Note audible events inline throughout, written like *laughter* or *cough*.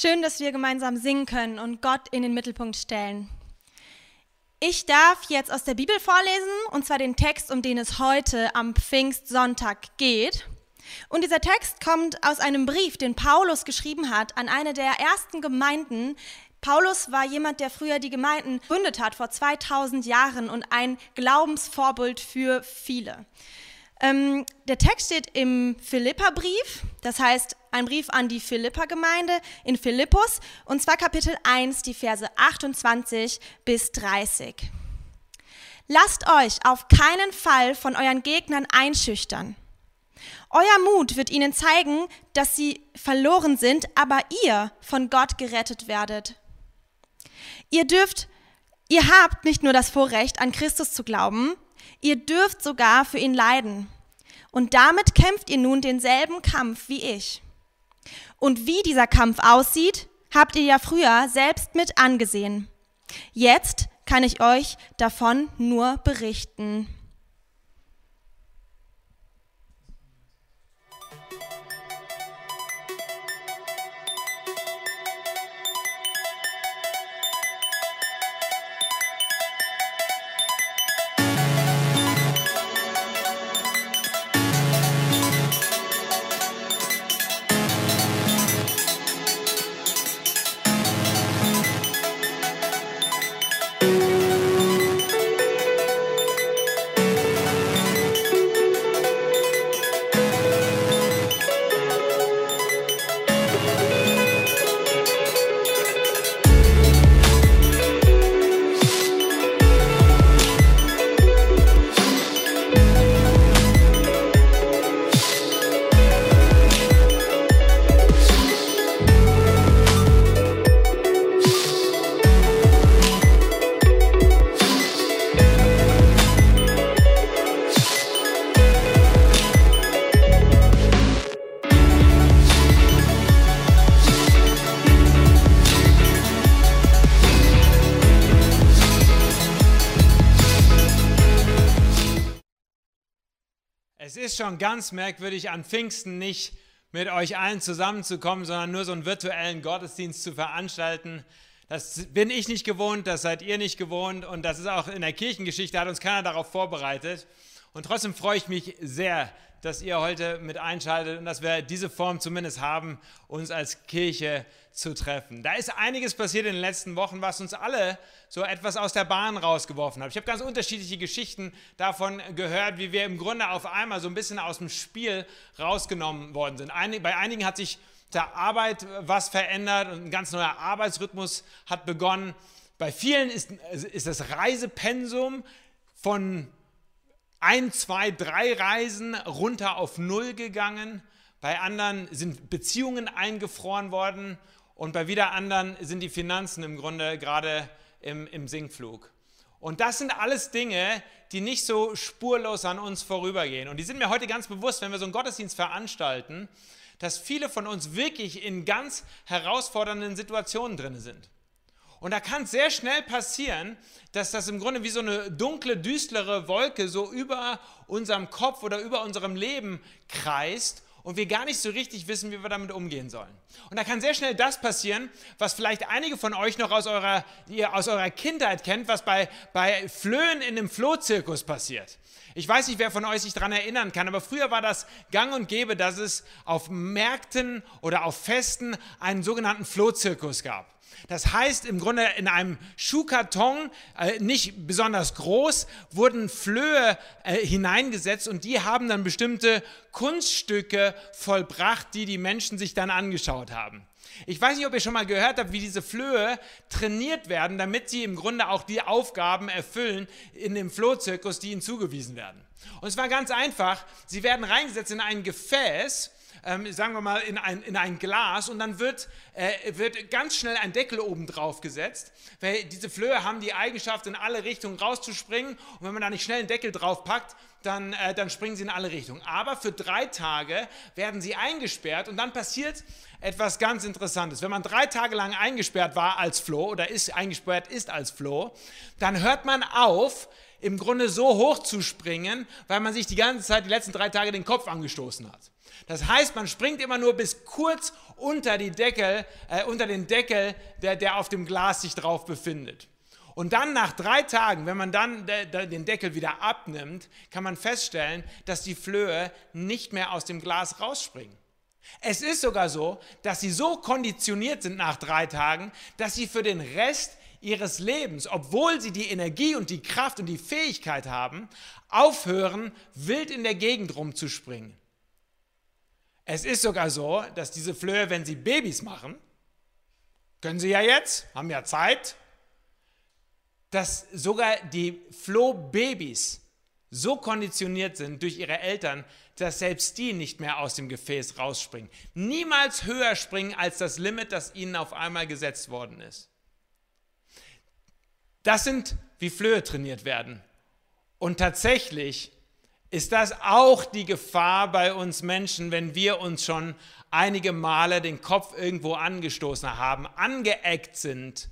Schön, dass wir gemeinsam singen können und Gott in den Mittelpunkt stellen. Ich darf jetzt aus der Bibel vorlesen, und zwar den Text, um den es heute am Pfingstsonntag geht. Und dieser Text kommt aus einem Brief, den Paulus geschrieben hat an eine der ersten Gemeinden. Paulus war jemand, der früher die Gemeinden gründet hat, vor 2000 Jahren und ein Glaubensvorbild für viele. Ähm, der Text steht im Philipperbrief, das heißt ein Brief an die Philippa-Gemeinde in Philippus, und zwar Kapitel 1, die Verse 28 bis 30. Lasst euch auf keinen Fall von euren Gegnern einschüchtern. Euer Mut wird ihnen zeigen, dass sie verloren sind, aber ihr von Gott gerettet werdet. Ihr dürft, ihr habt nicht nur das Vorrecht, an Christus zu glauben, Ihr dürft sogar für ihn leiden. Und damit kämpft ihr nun denselben Kampf wie ich. Und wie dieser Kampf aussieht, habt ihr ja früher selbst mit angesehen. Jetzt kann ich euch davon nur berichten. Schon ganz merkwürdig, an Pfingsten nicht mit euch allen zusammenzukommen, sondern nur so einen virtuellen Gottesdienst zu veranstalten. Das bin ich nicht gewohnt, das seid ihr nicht gewohnt und das ist auch in der Kirchengeschichte, hat uns keiner darauf vorbereitet. Und trotzdem freue ich mich sehr, dass ihr heute mit einschaltet und dass wir diese Form zumindest haben, uns als Kirche zu treffen. Da ist einiges passiert in den letzten Wochen, was uns alle so etwas aus der Bahn rausgeworfen hat. Ich habe ganz unterschiedliche Geschichten davon gehört, wie wir im Grunde auf einmal so ein bisschen aus dem Spiel rausgenommen worden sind. bei einigen hat sich der Arbeit was verändert und ein ganz neuer Arbeitsrhythmus hat begonnen. Bei vielen ist, ist das Reisepensum von ein, zwei, drei Reisen runter auf Null gegangen. Bei anderen sind Beziehungen eingefroren worden und bei wieder anderen sind die Finanzen im Grunde gerade im, im Sinkflug. Und das sind alles Dinge, die nicht so spurlos an uns vorübergehen. Und die sind mir heute ganz bewusst, wenn wir so einen Gottesdienst veranstalten, dass viele von uns wirklich in ganz herausfordernden Situationen drin sind. Und da kann es sehr schnell passieren, dass das im Grunde wie so eine dunkle, düstere Wolke so über unserem Kopf oder über unserem Leben kreist und wir gar nicht so richtig wissen, wie wir damit umgehen sollen. Und da kann sehr schnell das passieren, was vielleicht einige von euch noch aus eurer, ihr aus eurer Kindheit kennt, was bei, bei Flöhen in einem Flohzirkus passiert. Ich weiß nicht, wer von euch sich daran erinnern kann, aber früher war das gang und gäbe, dass es auf Märkten oder auf Festen einen sogenannten Flohzirkus gab. Das heißt, im Grunde in einem Schuhkarton, äh, nicht besonders groß, wurden Flöhe äh, hineingesetzt und die haben dann bestimmte Kunststücke vollbracht, die die Menschen sich dann angeschaut haben. Ich weiß nicht, ob ihr schon mal gehört habt, wie diese Flöhe trainiert werden, damit sie im Grunde auch die Aufgaben erfüllen in dem Flohzirkus, die ihnen zugewiesen werden. Und es war ganz einfach, sie werden reingesetzt in ein Gefäß ähm, sagen wir mal, in ein, in ein Glas und dann wird, äh, wird ganz schnell ein Deckel oben drauf gesetzt, weil diese Flöhe haben die Eigenschaft, in alle Richtungen rauszuspringen und wenn man da nicht schnell einen Deckel drauf packt, dann, äh, dann springen sie in alle Richtungen. Aber für drei Tage werden sie eingesperrt und dann passiert etwas ganz Interessantes. Wenn man drei Tage lang eingesperrt war als Floh oder ist eingesperrt ist als Floh, dann hört man auf, im Grunde so hoch zu springen, weil man sich die ganze Zeit, die letzten drei Tage, den Kopf angestoßen hat. Das heißt, man springt immer nur bis kurz unter, die Deckel, äh, unter den Deckel, der, der auf dem Glas sich drauf befindet. Und dann nach drei Tagen, wenn man dann den Deckel wieder abnimmt, kann man feststellen, dass die Flöhe nicht mehr aus dem Glas rausspringen. Es ist sogar so, dass sie so konditioniert sind nach drei Tagen, dass sie für den Rest ihres Lebens, obwohl sie die Energie und die Kraft und die Fähigkeit haben, aufhören, wild in der Gegend rumzuspringen. Es ist sogar so, dass diese Flöhe, wenn sie Babys machen, können sie ja jetzt, haben ja Zeit, dass sogar die Flohbabys so konditioniert sind durch ihre Eltern, dass selbst die nicht mehr aus dem Gefäß rausspringen. Niemals höher springen als das Limit, das ihnen auf einmal gesetzt worden ist. Das sind, wie Flöhe trainiert werden. Und tatsächlich ist das auch die Gefahr bei uns Menschen, wenn wir uns schon einige Male den Kopf irgendwo angestoßen haben, angeeckt sind,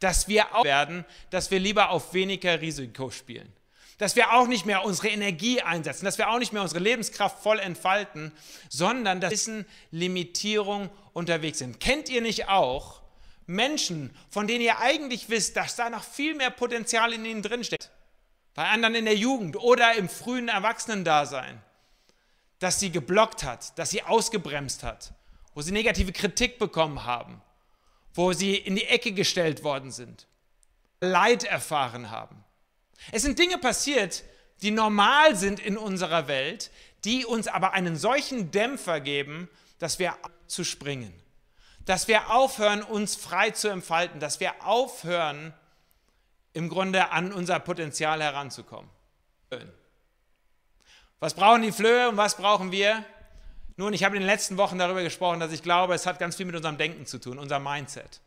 dass wir auch werden, dass wir lieber auf weniger Risiko spielen. Dass wir auch nicht mehr unsere Energie einsetzen, dass wir auch nicht mehr unsere Lebenskraft voll entfalten, sondern dass wir Limitierung unterwegs sind. Kennt ihr nicht auch Menschen, von denen ihr eigentlich wisst, dass da noch viel mehr Potenzial in ihnen drinsteckt? Bei anderen in der Jugend oder im frühen Erwachsenendasein, dass sie geblockt hat, dass sie ausgebremst hat, wo sie negative Kritik bekommen haben, wo sie in die Ecke gestellt worden sind, Leid erfahren haben. Es sind Dinge passiert, die normal sind in unserer Welt, die uns aber einen solchen Dämpfer geben, dass wir zu springen, dass wir aufhören, uns frei zu entfalten, dass wir aufhören, im Grunde an unser Potenzial heranzukommen. Was brauchen die Flöhe und was brauchen wir? Nun, ich habe in den letzten Wochen darüber gesprochen, dass ich glaube, es hat ganz viel mit unserem Denken zu tun, unser Mindset.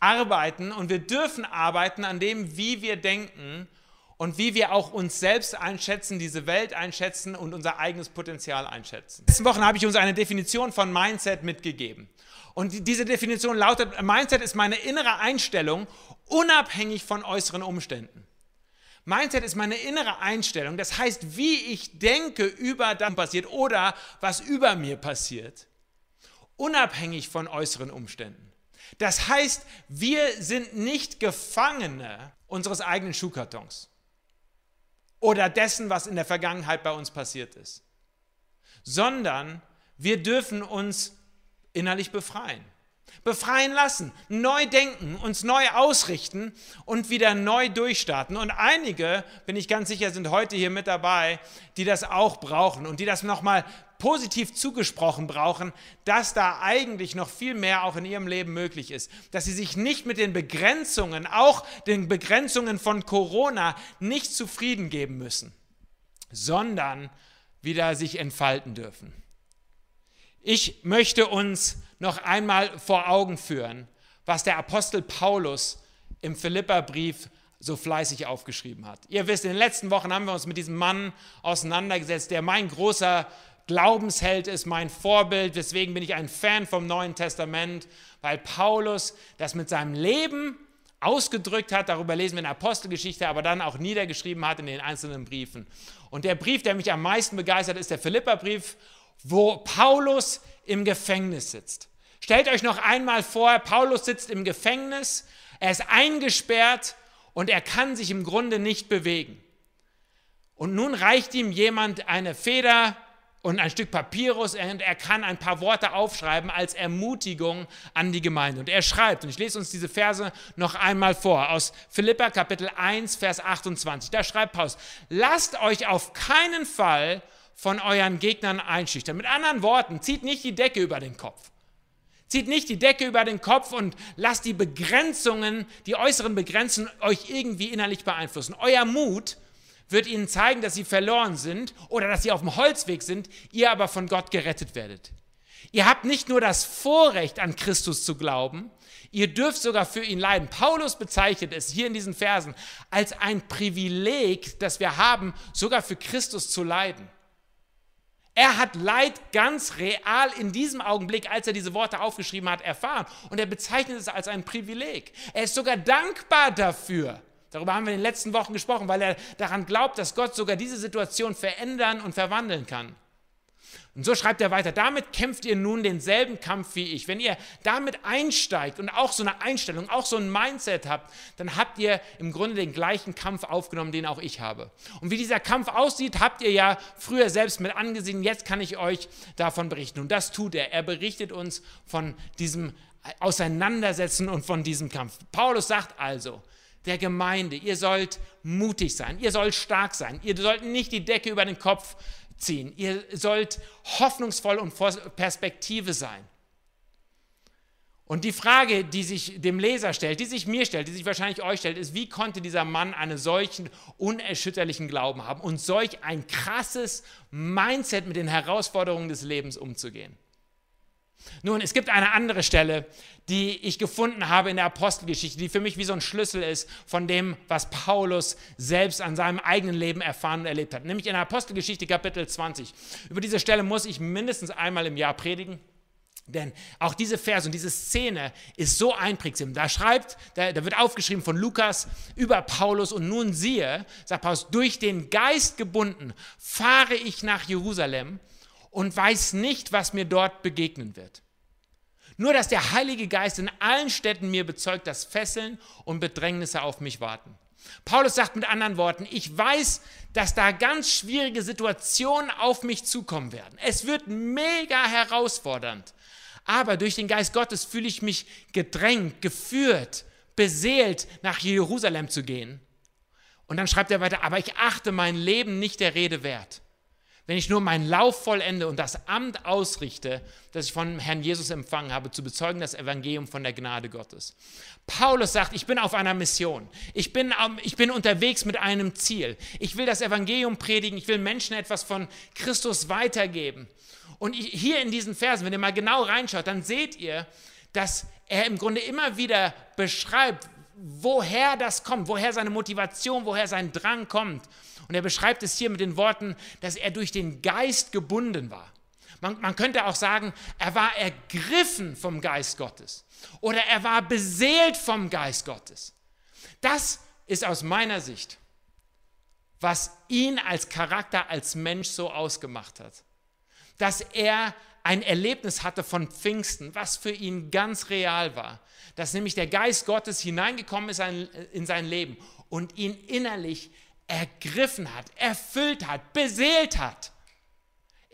Arbeiten und wir dürfen arbeiten an dem, wie wir denken und wie wir auch uns selbst einschätzen, diese Welt einschätzen und unser eigenes Potenzial einschätzen. In den letzten Wochen habe ich uns eine Definition von Mindset mitgegeben. Und diese Definition lautet, Mindset ist meine innere Einstellung, unabhängig von äußeren Umständen. Mindset ist meine innere Einstellung, das heißt, wie ich denke über das passiert oder was über mir passiert, unabhängig von äußeren Umständen. Das heißt, wir sind nicht Gefangene unseres eigenen Schuhkartons oder dessen, was in der Vergangenheit bei uns passiert ist, sondern wir dürfen uns innerlich befreien. Befreien lassen, neu denken, uns neu ausrichten und wieder neu durchstarten. Und einige, bin ich ganz sicher, sind heute hier mit dabei, die das auch brauchen und die das nochmal positiv zugesprochen brauchen, dass da eigentlich noch viel mehr auch in ihrem Leben möglich ist. Dass sie sich nicht mit den Begrenzungen, auch den Begrenzungen von Corona, nicht zufrieden geben müssen, sondern wieder sich entfalten dürfen. Ich möchte uns noch einmal vor Augen führen, was der Apostel Paulus im Philipperbrief so fleißig aufgeschrieben hat. Ihr wisst, in den letzten Wochen haben wir uns mit diesem Mann auseinandergesetzt, der mein großer Glaubensheld ist, mein Vorbild. Deswegen bin ich ein Fan vom Neuen Testament, weil Paulus das mit seinem Leben ausgedrückt hat. Darüber lesen wir in der Apostelgeschichte, aber dann auch niedergeschrieben hat in den einzelnen Briefen. Und der Brief, der mich am meisten begeistert, ist der Philipperbrief wo Paulus im Gefängnis sitzt. Stellt euch noch einmal vor, Paulus sitzt im Gefängnis, er ist eingesperrt und er kann sich im Grunde nicht bewegen. Und nun reicht ihm jemand eine Feder und ein Stück Papyrus und er kann ein paar Worte aufschreiben als Ermutigung an die Gemeinde. Und er schreibt, und ich lese uns diese Verse noch einmal vor, aus Philippa Kapitel 1, Vers 28. Da schreibt Paulus, lasst euch auf keinen Fall von euren Gegnern einschüchtern. Mit anderen Worten, zieht nicht die Decke über den Kopf. Zieht nicht die Decke über den Kopf und lasst die Begrenzungen, die äußeren Begrenzungen euch irgendwie innerlich beeinflussen. Euer Mut wird ihnen zeigen, dass sie verloren sind oder dass sie auf dem Holzweg sind, ihr aber von Gott gerettet werdet. Ihr habt nicht nur das Vorrecht, an Christus zu glauben, ihr dürft sogar für ihn leiden. Paulus bezeichnet es hier in diesen Versen als ein Privileg, das wir haben, sogar für Christus zu leiden. Er hat Leid ganz real in diesem Augenblick, als er diese Worte aufgeschrieben hat, erfahren. Und er bezeichnet es als ein Privileg. Er ist sogar dankbar dafür. Darüber haben wir in den letzten Wochen gesprochen, weil er daran glaubt, dass Gott sogar diese Situation verändern und verwandeln kann. Und so schreibt er weiter, damit kämpft ihr nun denselben Kampf wie ich. Wenn ihr damit einsteigt und auch so eine Einstellung, auch so ein Mindset habt, dann habt ihr im Grunde den gleichen Kampf aufgenommen, den auch ich habe. Und wie dieser Kampf aussieht, habt ihr ja früher selbst mit angesehen. Jetzt kann ich euch davon berichten. Und das tut er. Er berichtet uns von diesem Auseinandersetzen und von diesem Kampf. Paulus sagt also, der Gemeinde, ihr sollt mutig sein, ihr sollt stark sein, ihr sollt nicht die Decke über den Kopf ziehen. Ihr sollt hoffnungsvoll und Perspektive sein. Und die Frage, die sich dem Leser stellt, die sich mir stellt, die sich wahrscheinlich euch stellt, ist, wie konnte dieser Mann einen solchen unerschütterlichen Glauben haben und solch ein krasses Mindset mit den Herausforderungen des Lebens umzugehen? Nun, es gibt eine andere Stelle, die ich gefunden habe in der Apostelgeschichte, die für mich wie so ein Schlüssel ist von dem, was Paulus selbst an seinem eigenen Leben erfahren und erlebt hat. Nämlich in der Apostelgeschichte Kapitel 20. Über diese Stelle muss ich mindestens einmal im Jahr predigen. Denn auch diese Verse und diese Szene ist so einprägsam. Da schreibt, da, da, wird aufgeschrieben von Lukas über Paulus und nun siehe, sagt Paulus, durch den Geist gebunden fahre ich nach Jerusalem und weiß nicht, was mir dort begegnen wird. Nur dass der Heilige Geist in allen Städten mir bezeugt, dass Fesseln und Bedrängnisse auf mich warten. Paulus sagt mit anderen Worten, ich weiß, dass da ganz schwierige Situationen auf mich zukommen werden. Es wird mega herausfordernd. Aber durch den Geist Gottes fühle ich mich gedrängt, geführt, beseelt, nach Jerusalem zu gehen. Und dann schreibt er weiter, aber ich achte mein Leben nicht der Rede wert wenn ich nur meinen Lauf vollende und das Amt ausrichte, das ich von Herrn Jesus empfangen habe, zu bezeugen das Evangelium von der Gnade Gottes. Paulus sagt, ich bin auf einer Mission. Ich bin, ich bin unterwegs mit einem Ziel. Ich will das Evangelium predigen. Ich will Menschen etwas von Christus weitergeben. Und hier in diesen Versen, wenn ihr mal genau reinschaut, dann seht ihr, dass er im Grunde immer wieder beschreibt, woher das kommt, woher seine Motivation, woher sein Drang kommt. Und er beschreibt es hier mit den Worten, dass er durch den Geist gebunden war. Man, man, könnte auch sagen, er war ergriffen vom Geist Gottes oder er war beseelt vom Geist Gottes. Das ist aus meiner Sicht, was ihn als Charakter, als Mensch so ausgemacht hat. Dass er ein Erlebnis hatte von Pfingsten, was für ihn ganz real war. Dass nämlich der Geist Gottes hineingekommen ist in sein Leben und ihn innerlich ergriffen hat, erfüllt hat, beseelt hat.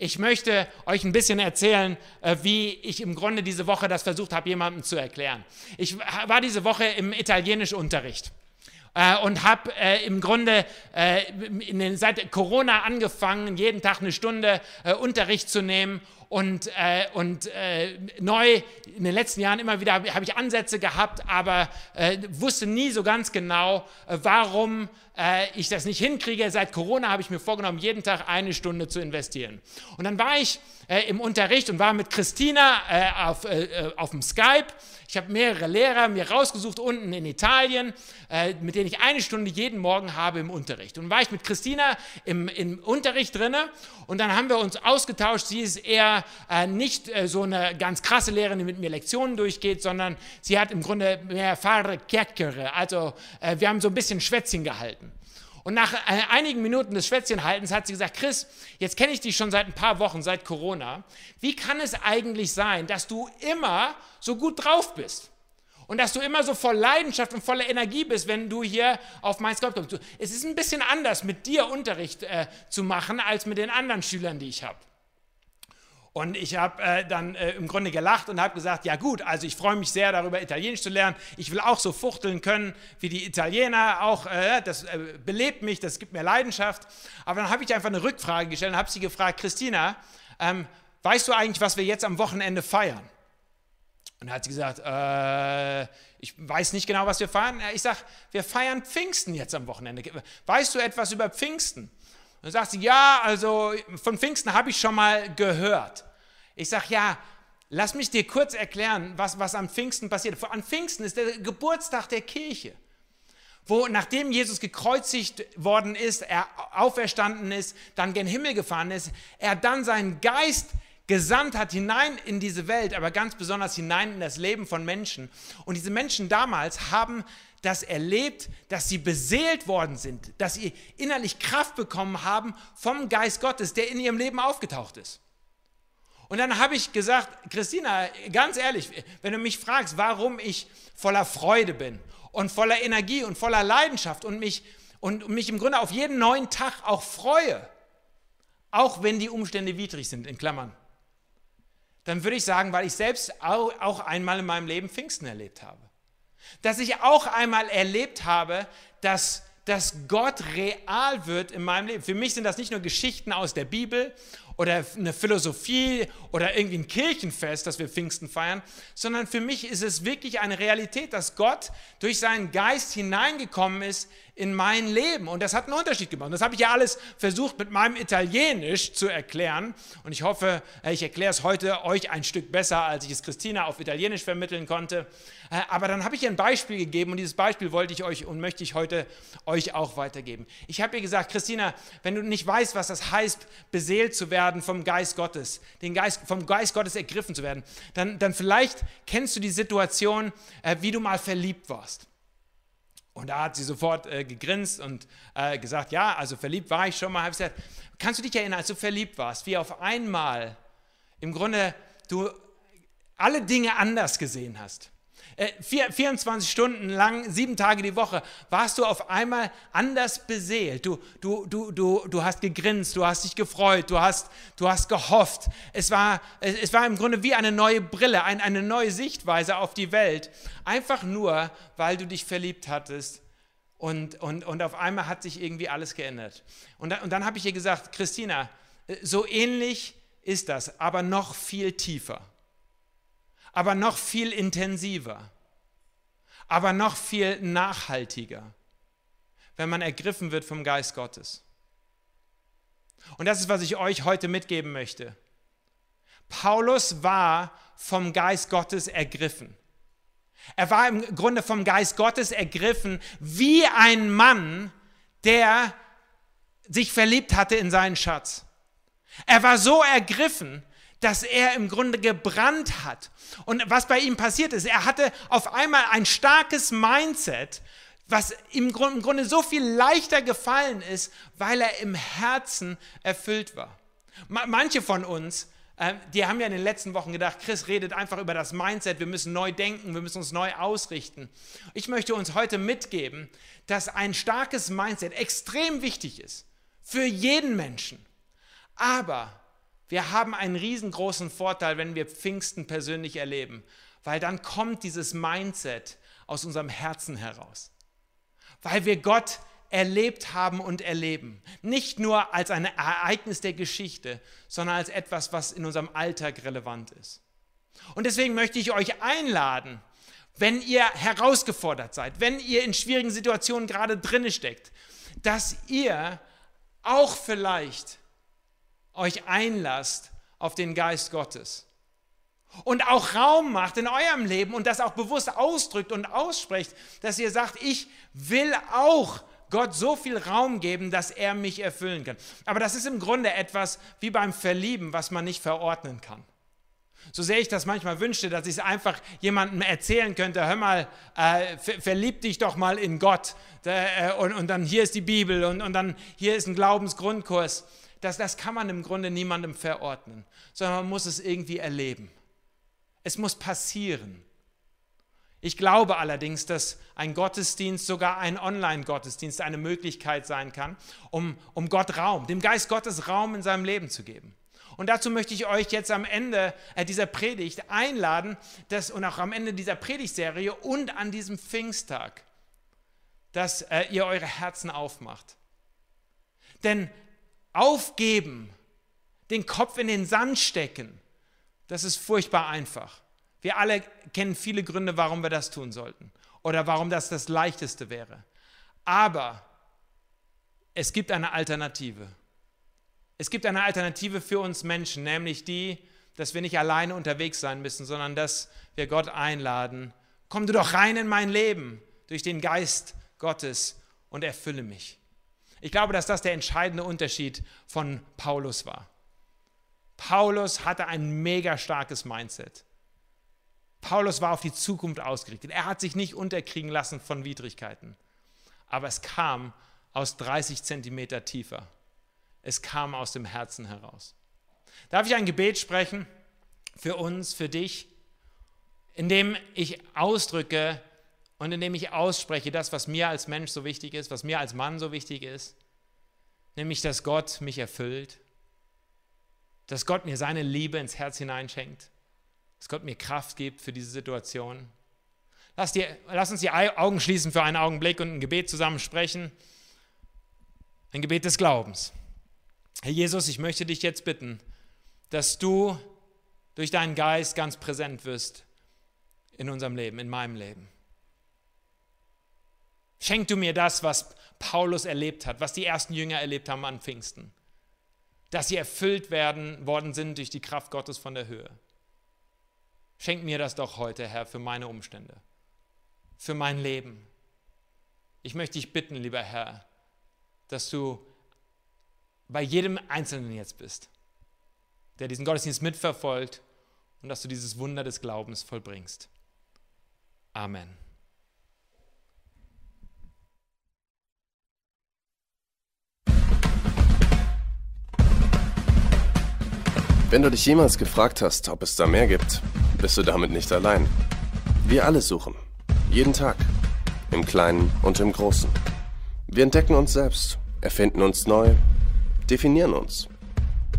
Ich möchte euch ein bisschen erzählen, äh, wie ich im Grunde diese Woche das versucht habe, jemandem zu erklären. Ich war diese Woche im Italienischunterricht äh, und habe äh, im Grunde seit Corona angefangen, jeden Tag eine Stunde Unterricht zu nehmen und, äh, und äh, neu in den letzten Jahren immer wieder habe ich Ansätze gehabt, aber äh, wusste nie so ganz genau, äh, warum äh, ich das nicht hinkriege. Seit Corona habe ich mir vorgenommen, jeden Tag eine Stunde zu investieren. Und dann war ich äh, im Unterricht und war mit Christina auf, auf dem Skype ich habe mehrere Lehrer mir rausgesucht unten in Italien, mit denen ich eine Stunde jeden Morgen habe im Unterricht. Und war ich mit Christina im, im Unterricht drinne und dann haben wir uns ausgetauscht. Sie ist eher äh, nicht äh, so eine ganz krasse Lehrerin, die mit mir Lektionen durchgeht, sondern sie hat im Grunde mehr Fahre Kerkere. Also äh, wir haben so ein bisschen Schwätzchen gehalten. Und nach äh, einigen Minuten des Schwätzchenhaltens hat sie gesagt, Chris, jetzt kenne ich dich schon seit ein paar Wochen, seit Corona. Wie kann es eigentlich sein, dass du immer so gut drauf bist? Und dass du immer so voll Leidenschaft und voller Energie bist, wenn du hier auf Mainz kommst. Es ist ein bisschen anders, mit dir Unterricht äh, zu machen, als mit den anderen Schülern, die ich habe. Und ich habe äh, dann äh, im Grunde gelacht und habe gesagt, ja gut, also ich freue mich sehr darüber, Italienisch zu lernen. Ich will auch so fuchteln können wie die Italiener. Auch äh, das äh, belebt mich, das gibt mir Leidenschaft. Aber dann habe ich einfach eine Rückfrage gestellt und habe sie gefragt, Christina, ähm, weißt du eigentlich, was wir jetzt am Wochenende feiern? Und dann hat sie gesagt, äh, ich weiß nicht genau, was wir feiern. Ich sage, wir feiern Pfingsten jetzt am Wochenende. Weißt du etwas über Pfingsten? Und dann sagt sie, ja, also von Pfingsten habe ich schon mal gehört. Ich sage, ja, lass mich dir kurz erklären, was, was am Pfingsten passiert. An Pfingsten ist der Geburtstag der Kirche, wo nachdem Jesus gekreuzigt worden ist, er auferstanden ist, dann gen Himmel gefahren ist, er dann seinen Geist gesandt hat hinein in diese Welt, aber ganz besonders hinein in das Leben von Menschen. Und diese Menschen damals haben das erlebt, dass sie beseelt worden sind, dass sie innerlich Kraft bekommen haben vom Geist Gottes, der in ihrem Leben aufgetaucht ist. Und dann habe ich gesagt, Christina, ganz ehrlich, wenn du mich fragst, warum ich voller Freude bin und voller Energie und voller Leidenschaft und mich, und mich im Grunde auf jeden neuen Tag auch freue, auch wenn die Umstände widrig sind, in Klammern, dann würde ich sagen, weil ich selbst auch einmal in meinem Leben Pfingsten erlebt habe. Dass ich auch einmal erlebt habe, dass dass Gott real wird in meinem Leben. Für mich sind das nicht nur Geschichten aus der Bibel oder eine Philosophie oder irgendwie ein Kirchenfest, das wir Pfingsten feiern, sondern für mich ist es wirklich eine Realität, dass Gott durch seinen Geist hineingekommen ist in mein Leben. Und das hat einen Unterschied gemacht. Das habe ich ja alles versucht mit meinem Italienisch zu erklären. Und ich hoffe, äh, ich erkläre es heute euch ein Stück besser, als ich es Christina auf Italienisch vermitteln konnte. Äh, aber dann habe ich ihr ein Beispiel gegeben und dieses Beispiel wollte ich euch und möchte ich heute euch auch weitergeben. Ich habe ihr gesagt, Christina, wenn du nicht weißt, was das heißt, beseelt zu werden vom Geist Gottes, den Geist, vom Geist Gottes ergriffen zu werden, dann, dann vielleicht kennst du die Situation, äh, wie du mal verliebt warst. Und da hat sie sofort äh, gegrinst und äh, gesagt, ja, also verliebt war ich schon mal. Hab ich gesagt, kannst du dich erinnern, als du verliebt warst, wie auf einmal im Grunde du alle Dinge anders gesehen hast? 24 äh, Stunden lang, sieben Tage die Woche, warst du auf einmal anders beseelt. Du, du, du, du, du hast gegrinst, du hast dich gefreut, du hast, du hast gehofft. Es war, es war im Grunde wie eine neue Brille, ein, eine neue Sichtweise auf die Welt. Einfach nur, weil du dich verliebt hattest. Und, und, und auf einmal hat sich irgendwie alles geändert. Und dann, und dann habe ich ihr gesagt, Christina, äh, so ähnlich ist das, aber noch viel tiefer aber noch viel intensiver, aber noch viel nachhaltiger, wenn man ergriffen wird vom Geist Gottes. Und das ist, was ich euch heute mitgeben möchte. Paulus war vom Geist Gottes ergriffen. Er war im Grunde vom Geist Gottes ergriffen wie ein Mann, der sich verliebt hatte in seinen Schatz. Er war so ergriffen, dass er im Grunde gebrannt hat. Und was bei ihm passiert ist, er hatte auf einmal ein starkes Mindset, was im Grunde so viel leichter gefallen ist, weil er im Herzen erfüllt war. Manche von uns, äh, die haben ja in den letzten Wochen gedacht, Chris redet einfach über das Mindset, wir müssen neu denken, wir müssen uns neu ausrichten. Ich möchte uns heute mitgeben, dass ein starkes Mindset extrem wichtig ist für jeden Menschen. Aber wir haben einen riesengroßen Vorteil, wenn wir Pfingsten persönlich erleben, weil dann kommt dieses Mindset aus unserem Herzen heraus. Weil wir Gott erlebt haben und erleben. Nicht nur als ein Ereignis der Geschichte, sondern als etwas, was in unserem Alltag relevant ist. Und deswegen möchte ich euch einladen, wenn ihr herausgefordert seid, wenn ihr in schwierigen Situationen gerade drinne steckt, dass ihr auch vielleicht euch einlasst auf den Geist Gottes. Und auch Raum macht in eurem Leben und das auch bewusst ausdrückt und ausspricht, dass ihr sagt, ich will auch Gott so viel Raum geben, dass er mich erfüllen kann. Aber das ist im Grunde etwas wie beim Verlieben, was man nicht verordnen kann. So sehr ich das manchmal wünschte, dass ich es einfach jemandem erzählen könnte, hör mal, äh, ver verlieb dich doch mal in Gott äh, und, und, dann hier ist die Bibel und, und dann hier ist ein Glaubensgrundkurs. Das, das kann man im Grunde niemandem verordnen, sondern man muss es irgendwie erleben. Es muss passieren. Ich glaube allerdings, dass ein Gottesdienst, sogar ein Online-Gottesdienst, eine Möglichkeit sein kann, um, um Gott Raum, dem Geist Gottes Raum in seinem Leben zu geben. Und dazu möchte ich euch jetzt am Ende äh, dieser Predigt einladen dass, und auch am Ende dieser Predigtserie und an diesem Pfingsttag, dass äh, ihr eure Herzen aufmacht. Denn aufgeben, den Kopf in den Sand stecken, das ist furchtbar einfach. Wir alle kennen viele Gründe, warum wir das tun sollten oder warum das das Leichteste wäre. Aber es gibt eine Alternative. Es gibt eine Alternative für uns Menschen, nämlich die, dass wir nicht alleine unterwegs sein müssen, sondern dass wir Gott einladen. Komm du doch rein in mein Leben durch den Geist Gottes und erfülle mich. Ich glaube, dass das der entscheidende Unterschied von Paulus war. Paulus hatte ein mega starkes Mindset. Paulus war auf die Zukunft ausgerichtet. Er hat sich nicht unterkriegen lassen von Widrigkeiten. Aber es kam aus 30 Zentimeter tiefer. Es kam aus dem Herzen heraus. Darf ich ein Gebet sprechen für uns, für dich, in dem ich ausdrücke und in dem ich ausspreche das, was mir als Mensch so wichtig ist, was mir als Mann so wichtig ist, nämlich, dass Gott mich erfüllt, dass Gott mir seine Liebe ins Herz hineinschenkt, dass Gott mir Kraft gibt für diese Situation. Lass, dir, lass uns die Augen schließen für einen Augenblick und ein Gebet zusammen sprechen. Ein Gebet des Glaubens. Herr Jesus, ich möchte dich jetzt bitten, dass du durch deinen Geist ganz präsent wirst in unserem Leben, in meinem Leben. Schenk du mir das, was Paulus erlebt hat, was die ersten Jünger erlebt haben an Pfingsten, dass sie erfüllt werden worden sind durch die Kraft Gottes von der Höhe. Schenk mir das doch heute, Herr, für meine Umstände, für mein Leben. Ich möchte dich bitten, lieber Herr, dass du bei jedem Einzelnen jetzt bist, der diesen Gottesdienst mitverfolgt und dass du dieses Wunder des Glaubens vollbringst. Amen. Wenn du dich jemals gefragt hast, ob es da mehr gibt, bist du damit nicht allein. Wir alle suchen. Jeden Tag. Im Kleinen und im Großen. Wir entdecken uns selbst, erfinden uns neu definieren uns.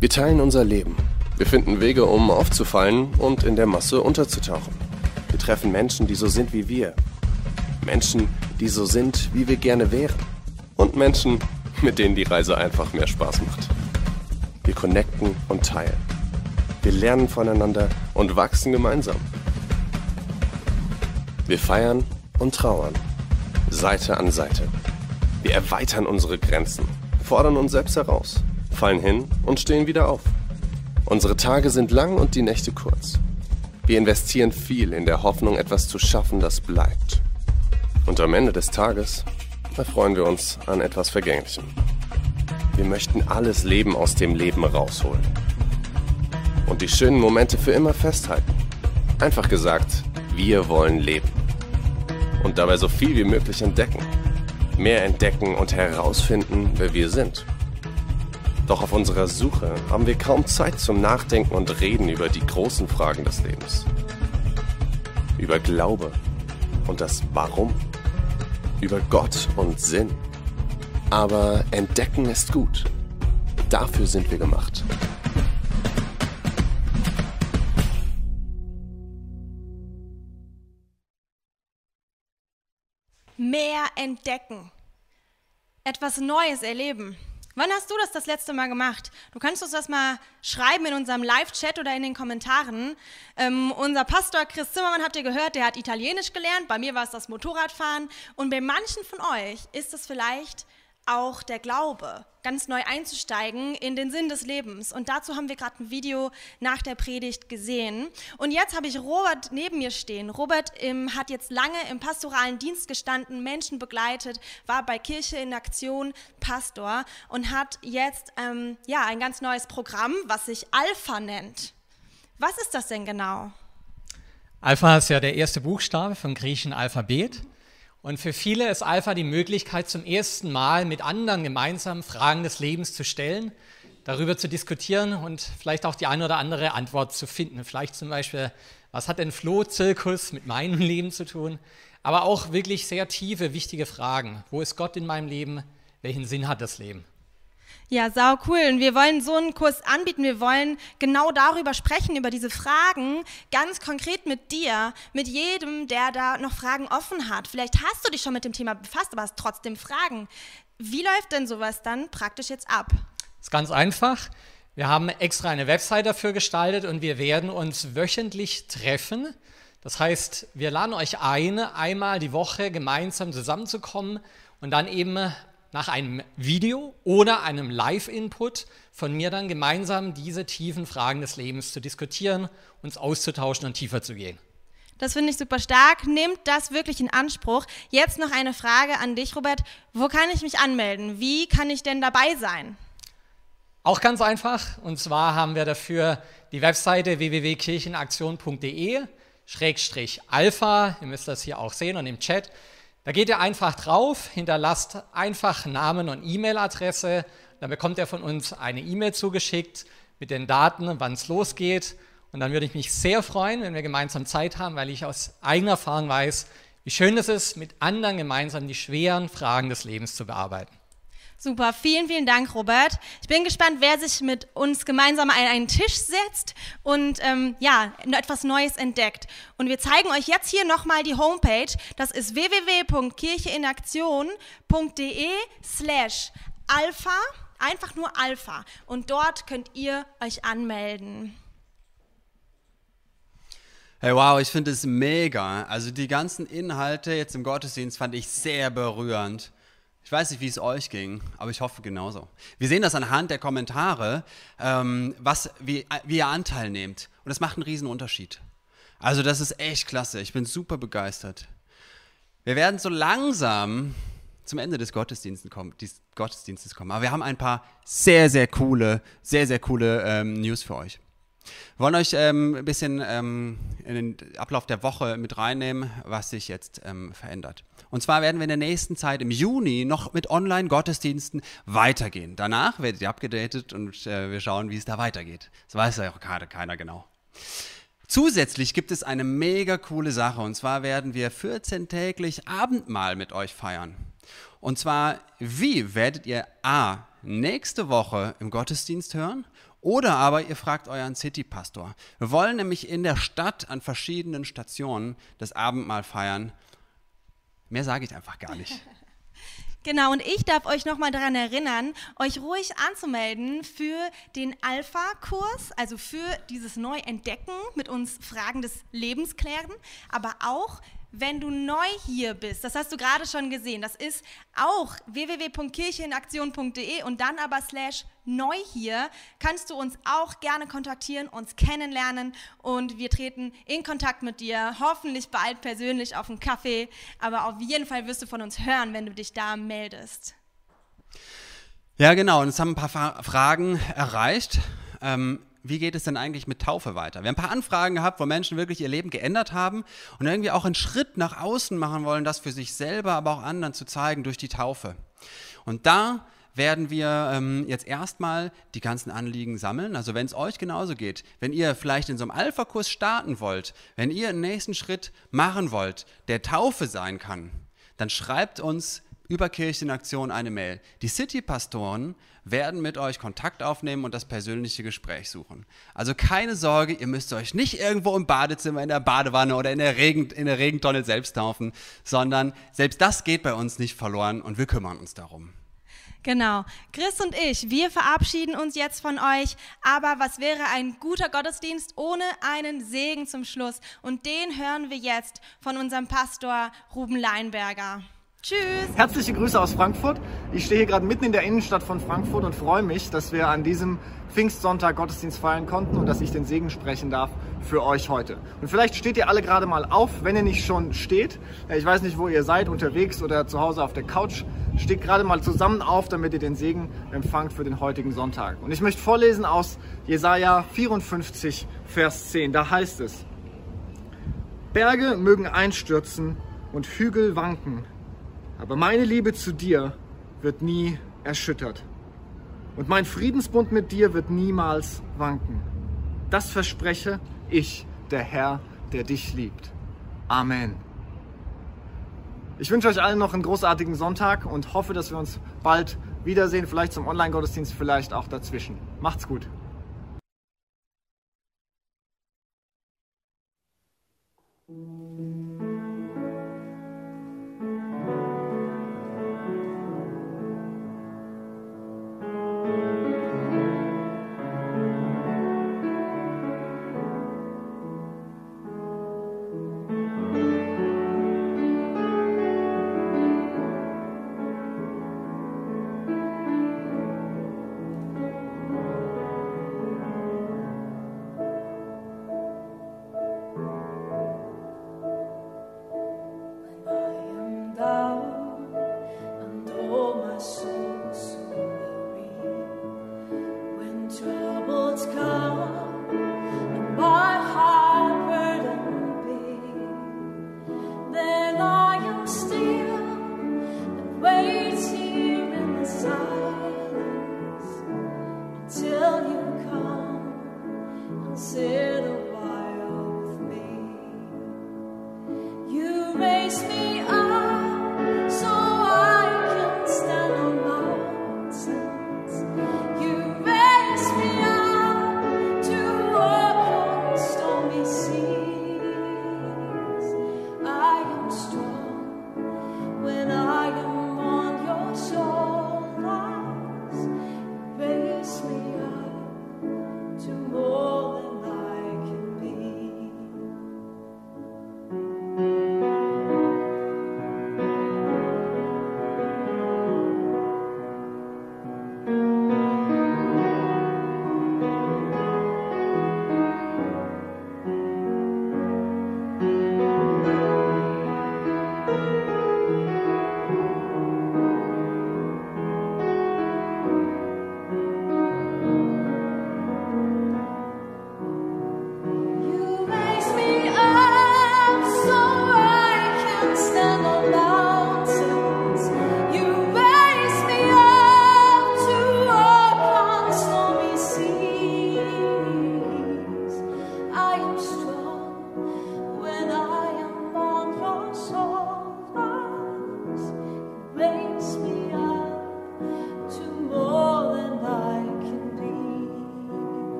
Wir teilen unser Leben. Wir finden Wege, um aufzufallen und in der Masse unterzutauchen. Wir treffen Menschen, die so sind wie wir. Menschen, die so sind, wie wir gerne wären. Und Menschen, mit denen die Reise einfach mehr Spaß macht. Wir connecten und teilen. Wir lernen voneinander und wachsen gemeinsam. Wir feiern und trauern. Seite an Seite. Wir erweitern unsere Grenzen fordern uns selbst heraus, fallen hin und stehen wieder auf. Unsere Tage sind lang und die Nächte kurz. Wir investieren viel in der Hoffnung, etwas zu schaffen, das bleibt. Und am Ende des Tages erfreuen wir uns an etwas Vergänglichem. Wir möchten alles Leben aus dem Leben rausholen. Und die schönen Momente für immer festhalten. Einfach gesagt, wir wollen leben. Und dabei so viel wie möglich entdecken mehr entdecken und herausfinden, wer wir sind. Doch auf unserer Suche haben wir kaum Zeit zum Nachdenken und Reden über die großen Fragen des Lebens. Über Glaube und das Warum. Über Gott und Sinn. Aber entdecken ist gut. Dafür sind wir gemacht. Mehr entdecken, etwas Neues erleben. Wann hast du das das letzte Mal gemacht? Du kannst uns das mal schreiben in unserem Live-Chat oder in den Kommentaren. Ähm, unser Pastor Chris Zimmermann habt ihr gehört, der hat Italienisch gelernt. Bei mir war es das Motorradfahren. Und bei manchen von euch ist es vielleicht auch der Glaube, ganz neu einzusteigen in den Sinn des Lebens. Und dazu haben wir gerade ein Video nach der Predigt gesehen. Und jetzt habe ich Robert neben mir stehen. Robert ähm, hat jetzt lange im pastoralen Dienst gestanden, Menschen begleitet, war bei Kirche in Aktion Pastor und hat jetzt ähm, ja, ein ganz neues Programm, was sich Alpha nennt. Was ist das denn genau? Alpha ist ja der erste Buchstabe vom griechischen Alphabet. Und für viele ist Alpha die Möglichkeit, zum ersten Mal mit anderen gemeinsam Fragen des Lebens zu stellen, darüber zu diskutieren und vielleicht auch die eine oder andere Antwort zu finden. Vielleicht zum Beispiel, was hat denn Flohzirkus mit meinem *laughs* Leben zu tun? Aber auch wirklich sehr tiefe, wichtige Fragen. Wo ist Gott in meinem Leben? Welchen Sinn hat das Leben? Ja, sau cool. Und wir wollen so einen Kurs anbieten. Wir wollen genau darüber sprechen, über diese Fragen, ganz konkret mit dir, mit jedem, der da noch Fragen offen hat. Vielleicht hast du dich schon mit dem Thema befasst, aber hast trotzdem Fragen. Wie läuft denn sowas dann praktisch jetzt ab? Das ist ganz einfach. Wir haben extra eine Website dafür gestaltet und wir werden uns wöchentlich treffen. Das heißt, wir laden euch ein, einmal die Woche gemeinsam zusammenzukommen und dann eben nach einem Video oder einem Live-Input von mir dann gemeinsam diese tiefen Fragen des Lebens zu diskutieren, uns auszutauschen und tiefer zu gehen. Das finde ich super stark. Nehmt das wirklich in Anspruch. Jetzt noch eine Frage an dich, Robert. Wo kann ich mich anmelden? Wie kann ich denn dabei sein? Auch ganz einfach. Und zwar haben wir dafür die Webseite www.kirchenaktion.de Schrägstrich Alpha. Ihr müsst das hier auch sehen und im Chat. Da geht ihr einfach drauf, hinterlasst einfach Namen und E-Mail-Adresse. Dann bekommt ihr von uns eine E-Mail zugeschickt mit den Daten, wann es losgeht. Und dann würde ich mich sehr freuen, wenn wir gemeinsam Zeit haben, weil ich aus eigener Erfahrung weiß, wie schön es ist, mit anderen gemeinsam die schweren Fragen des Lebens zu bearbeiten. Super, vielen, vielen Dank, Robert. Ich bin gespannt, wer sich mit uns gemeinsam an einen Tisch setzt und ähm, ja, etwas Neues entdeckt. Und wir zeigen euch jetzt hier nochmal die Homepage. Das ist www.kircheinaktion.de slash alpha, einfach nur alpha. Und dort könnt ihr euch anmelden. Hey, wow, ich finde es mega. Also die ganzen Inhalte jetzt im Gottesdienst fand ich sehr berührend. Ich weiß nicht, wie es euch ging, aber ich hoffe genauso. Wir sehen das anhand der Kommentare, ähm, was, wie, wie ihr Anteil nehmt. Und das macht einen riesen Unterschied. Also das ist echt klasse. Ich bin super begeistert. Wir werden so langsam zum Ende des Gottesdienstes kommen, Gottesdienstes kommen. Aber wir haben ein paar sehr, sehr coole, sehr, sehr coole ähm, News für euch. Wir wollen euch ähm, ein bisschen ähm, in den Ablauf der Woche mit reinnehmen, was sich jetzt ähm, verändert. Und zwar werden wir in der nächsten Zeit im Juni noch mit Online-Gottesdiensten weitergehen. Danach werdet ihr abgedatet und äh, wir schauen, wie es da weitergeht. Das weiß ja auch gerade keiner genau. Zusätzlich gibt es eine mega coole Sache und zwar werden wir 14-täglich Abendmahl mit euch feiern. Und zwar, wie werdet ihr A, nächste Woche im Gottesdienst hören oder aber ihr fragt euren City-Pastor. Wir wollen nämlich in der Stadt an verschiedenen Stationen das Abendmahl feiern. Mehr sage ich einfach gar nicht. *laughs* Genau, und ich darf euch nochmal daran erinnern, euch ruhig anzumelden für den Alpha-Kurs, also für dieses Neuentdecken mit uns Fragen des Lebens klären, aber auch wenn du neu hier bist, das hast du gerade schon gesehen, das ist auch www.kirchenaktion.de und dann aber slash neu hier, kannst du uns auch gerne kontaktieren, uns kennenlernen und wir treten in Kontakt mit dir, hoffentlich bald persönlich auf einen Kaffee, aber auf jeden Fall wirst du von uns hören, wenn du dich da meldest. Ja, genau, und es haben ein paar Fragen erreicht. Ähm, wie geht es denn eigentlich mit Taufe weiter? Wir haben ein paar Anfragen gehabt, wo Menschen wirklich ihr Leben geändert haben und irgendwie auch einen Schritt nach außen machen wollen, das für sich selber, aber auch anderen zu zeigen durch die Taufe. Und da werden wir ähm, jetzt erstmal die ganzen Anliegen sammeln. Also wenn es euch genauso geht, wenn ihr vielleicht in so einem Alpha-Kurs starten wollt, wenn ihr einen nächsten Schritt machen wollt, der Taufe sein kann, dann schreibt uns über Kirchenaktion eine Mail. Die City-Pastoren werden mit euch Kontakt aufnehmen und das persönliche Gespräch suchen. Also keine Sorge, ihr müsst euch nicht irgendwo im Badezimmer, in der Badewanne oder in der, Regen, in der Regentonne selbst taufen, sondern selbst das geht bei uns nicht verloren und wir kümmern uns darum. Genau. Chris und ich, wir verabschieden uns jetzt von euch. Aber was wäre ein guter Gottesdienst ohne einen Segen zum Schluss? Und den hören wir jetzt von unserem Pastor Ruben Leinberger. Tschüss. Herzliche Grüße aus Frankfurt. Ich stehe hier gerade mitten in der Innenstadt von Frankfurt und freue mich, dass wir an diesem Pfingstsonntag Gottesdienst feiern konnten und dass ich den Segen sprechen darf für euch heute. Und vielleicht steht ihr alle gerade mal auf, wenn ihr nicht schon steht. Ich weiß nicht, wo ihr seid, unterwegs oder zu Hause auf der Couch. Steht gerade mal zusammen auf, damit ihr den Segen empfangt für den heutigen Sonntag. Und ich möchte vorlesen aus Jesaja 54, Vers 10. Da heißt es: Berge mögen einstürzen und Hügel wanken aber meine Liebe zu dir wird nie erschüttert. Und mein Friedensbund mit dir wird niemals wanken. Das verspreche ich, der Herr, der dich liebt. Amen. Ich wünsche euch allen noch einen großartigen Sonntag und hoffe, dass wir uns bald wiedersehen, vielleicht zum Online-Gottesdienst, vielleicht auch dazwischen. Macht's gut. raise